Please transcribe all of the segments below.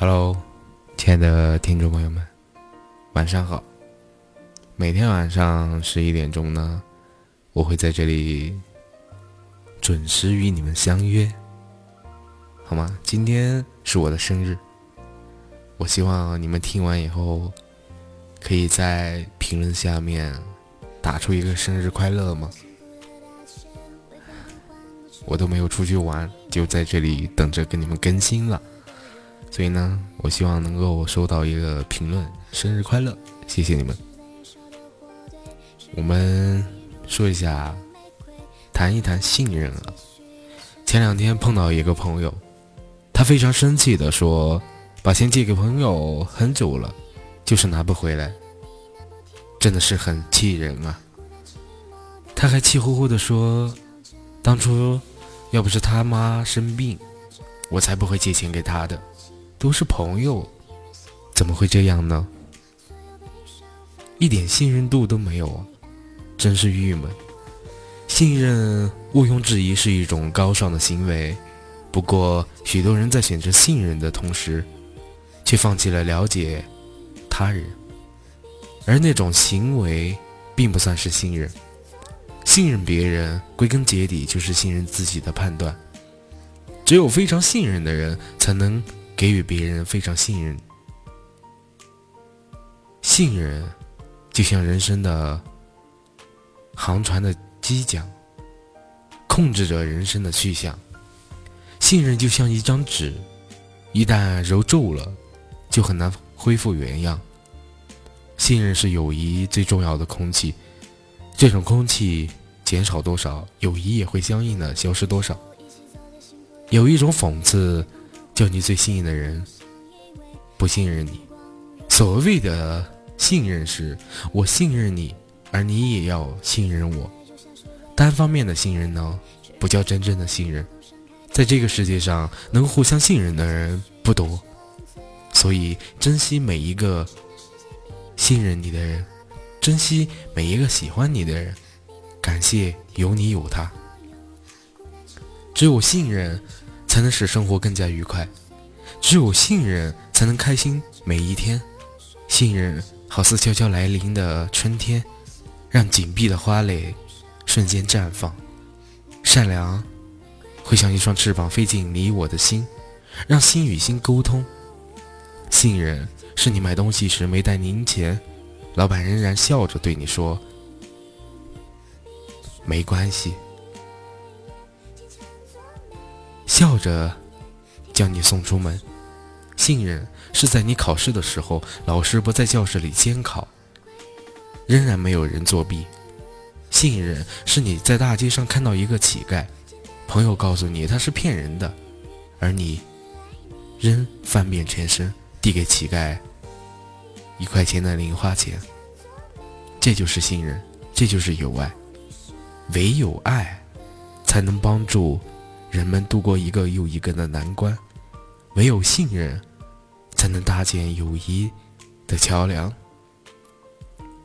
Hello，亲爱的听众朋友们，晚上好。每天晚上十一点钟呢，我会在这里准时与你们相约，好吗？今天是我的生日，我希望你们听完以后，可以在评论下面打出一个生日快乐吗？我都没有出去玩，就在这里等着跟你们更新了。所以呢，我希望能够收到一个评论，生日快乐，谢谢你们。我们说一下，谈一谈信任啊。前两天碰到一个朋友，他非常生气的说，把钱借给朋友很久了，就是拿不回来，真的是很气人啊。他还气呼呼的说，当初要不是他妈生病，我才不会借钱给他的。都是朋友，怎么会这样呢？一点信任度都没有啊，真是郁闷。信任毋庸置疑是一种高尚的行为，不过许多人在选择信任的同时，却放弃了了解他人，而那种行为并不算是信任。信任别人，归根结底就是信任自己的判断。只有非常信任的人，才能。给予别人非常信任，信任就像人生的航船的机桨，控制着人生的去向。信任就像一张纸，一旦揉皱了，就很难恢复原样。信任是友谊最重要的空气，这种空气减少多少，友谊也会相应的消失多少。有一种讽刺。叫你最信任的人不信任你，所谓的信任是我信任你，而你也要信任我。单方面的信任呢，不叫真正的信任。在这个世界上，能互相信任的人不多，所以珍惜每一个信任你的人，珍惜每一个喜欢你的人，感谢有你有他。只有信任。才能使生活更加愉快，只有信任才能开心每一天。信任好似悄悄来临的春天，让紧闭的花蕾瞬间绽放。善良会像一双翅膀飞进你我的心，让心与心沟通。信任是你买东西时没带零钱，老板仍然笑着对你说：“没关系。”笑着将你送出门，信任是在你考试的时候，老师不在教室里监考，仍然没有人作弊。信任是你在大街上看到一个乞丐，朋友告诉你他是骗人的，而你仍翻遍全身递给乞丐一块钱的零花钱。这就是信任，这就是友爱。唯有爱，才能帮助。人们度过一个又一个的难关，唯有信任，才能搭建友谊的桥梁。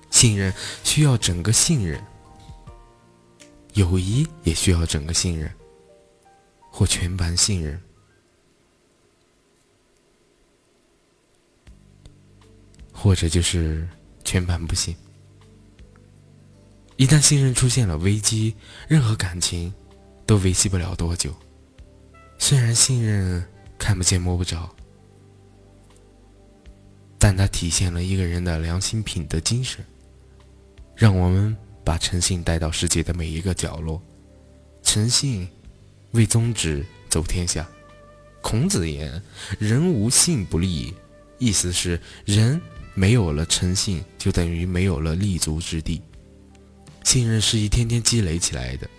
信任需要整个信任，友谊也需要整个信任，或全盘信任，或者就是全盘不信。一旦信任出现了危机，任何感情。都维系不了多久。虽然信任看不见摸不着，但它体现了一个人的良心品德精神，让我们把诚信带到世界的每一个角落。诚信为宗旨走天下。孔子言：“人无信不立。”意思是人没有了诚信，就等于没有了立足之地。信任是一天天积累起来的。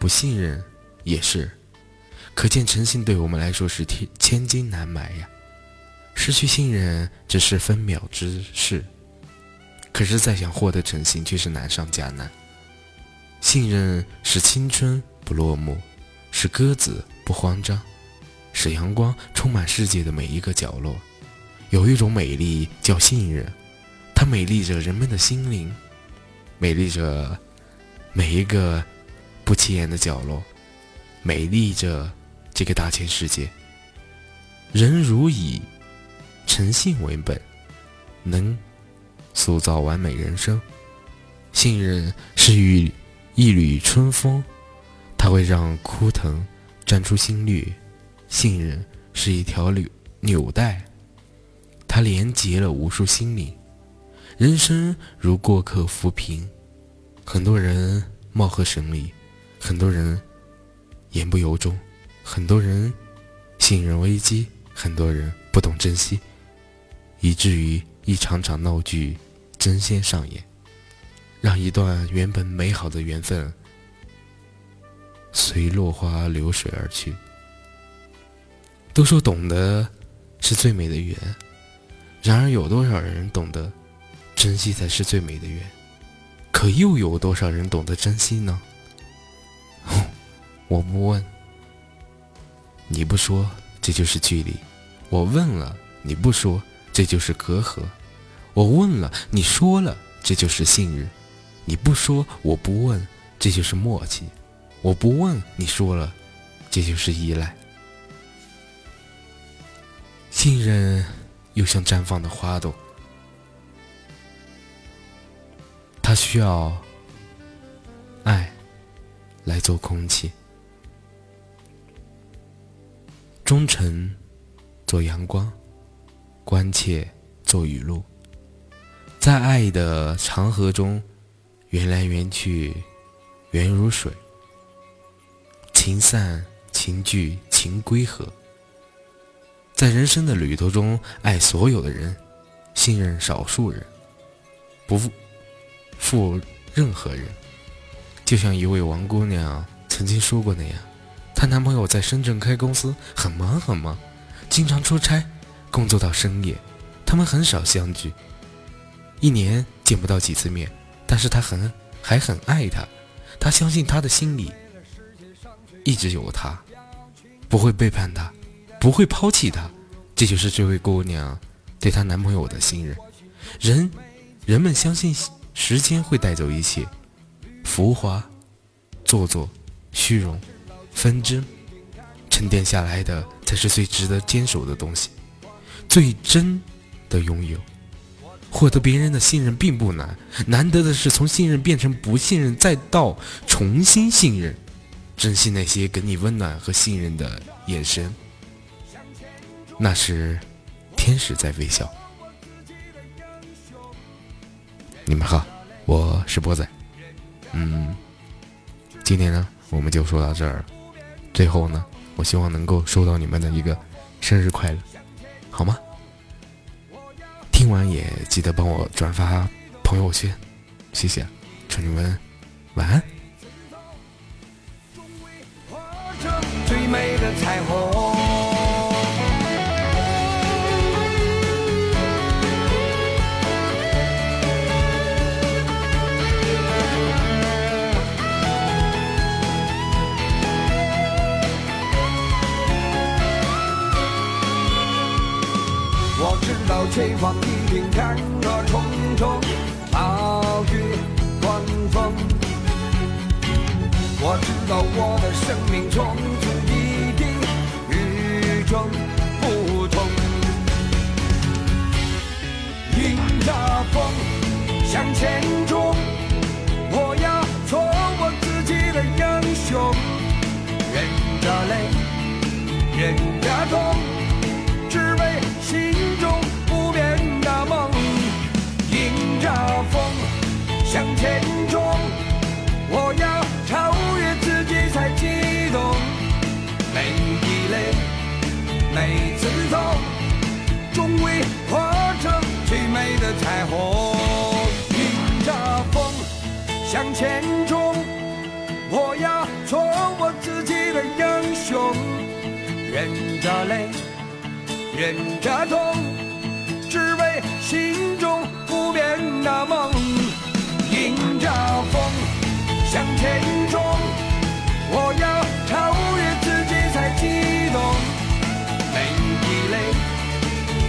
不信任也是，可见诚信对我们来说是天千金难买呀。失去信任只是分秒之事，可是再想获得诚信却是难上加难。信任使青春不落幕，使鸽子不慌张，使阳光充满世界的每一个角落。有一种美丽叫信任，它美丽着人们的心灵，美丽着每一个。不起眼的角落，美丽着这个大千世界。人如蚁，诚信为本，能塑造完美人生。信任是与一缕春风，它会让枯藤绽出新绿；信任是一条纽纽带，它连接了无数心灵。人生如过客浮萍，很多人貌合神离，很多人言不由衷，很多人信任危机，很多人不懂珍惜，以至于一场场闹剧争先上演。让一段原本美好的缘分随落花流水而去。都说懂得是最美的缘，然而有多少人懂得珍惜才是最美的缘？可又有多少人懂得珍惜呢？我不问，你不说，这就是距离；我问了，你不说，这就是隔阂；我问了，你说了，这就是信任。你不说，我不问，这就是默契；我不问，你说了，这就是依赖。信任又像绽放的花朵，它需要爱来做空气，忠诚做阳光，关切做雨露，在爱的长河中。缘来缘去，缘如水，情散情聚情归和。在人生的旅途中，爱所有的人，信任少数人，不负任何人。就像一位王姑娘曾经说过那样，她男朋友在深圳开公司，很忙很忙，经常出差，工作到深夜，他们很少相聚，一年见不到几次面。但是他很还很爱他，他相信他的心里一直有他，不会背叛他，不会抛弃他。这就是这位姑娘对她男朋友的信任。人，人们相信时间会带走一切，浮华、做作、虚荣、纷争，沉淀下来的才是最值得坚守的东西，最真的拥有。获得别人的信任并不难，难得的是从信任变成不信任，再到重新信任。珍惜那些给你温暖和信任的眼神，那是天使在微笑。你们好，我是波仔。嗯，今天呢，我们就说到这儿。最后呢，我希望能够收到你们的一个生日快乐，好吗？听完也记得帮我转发朋友圈，谢谢，祝你们晚安。前方一定坎坷重重，暴雨狂风。我知道我的生命从此一定与众不同。迎着风向前冲，我要做我自己的英雄。忍着泪，忍向前冲，我要超越自己才激动。每滴泪，每次痛，终会化成最美的彩虹。迎着风向前冲，我要做我自己的英雄。忍着泪，忍着痛，只为心中不变的梦。向前冲，我要超越自己才激动。每滴泪，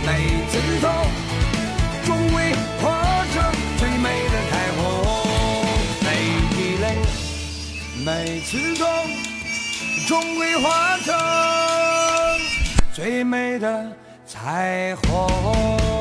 每次痛，终会化成最美的彩虹。每滴泪，每次痛，终会化成最美的。彩虹。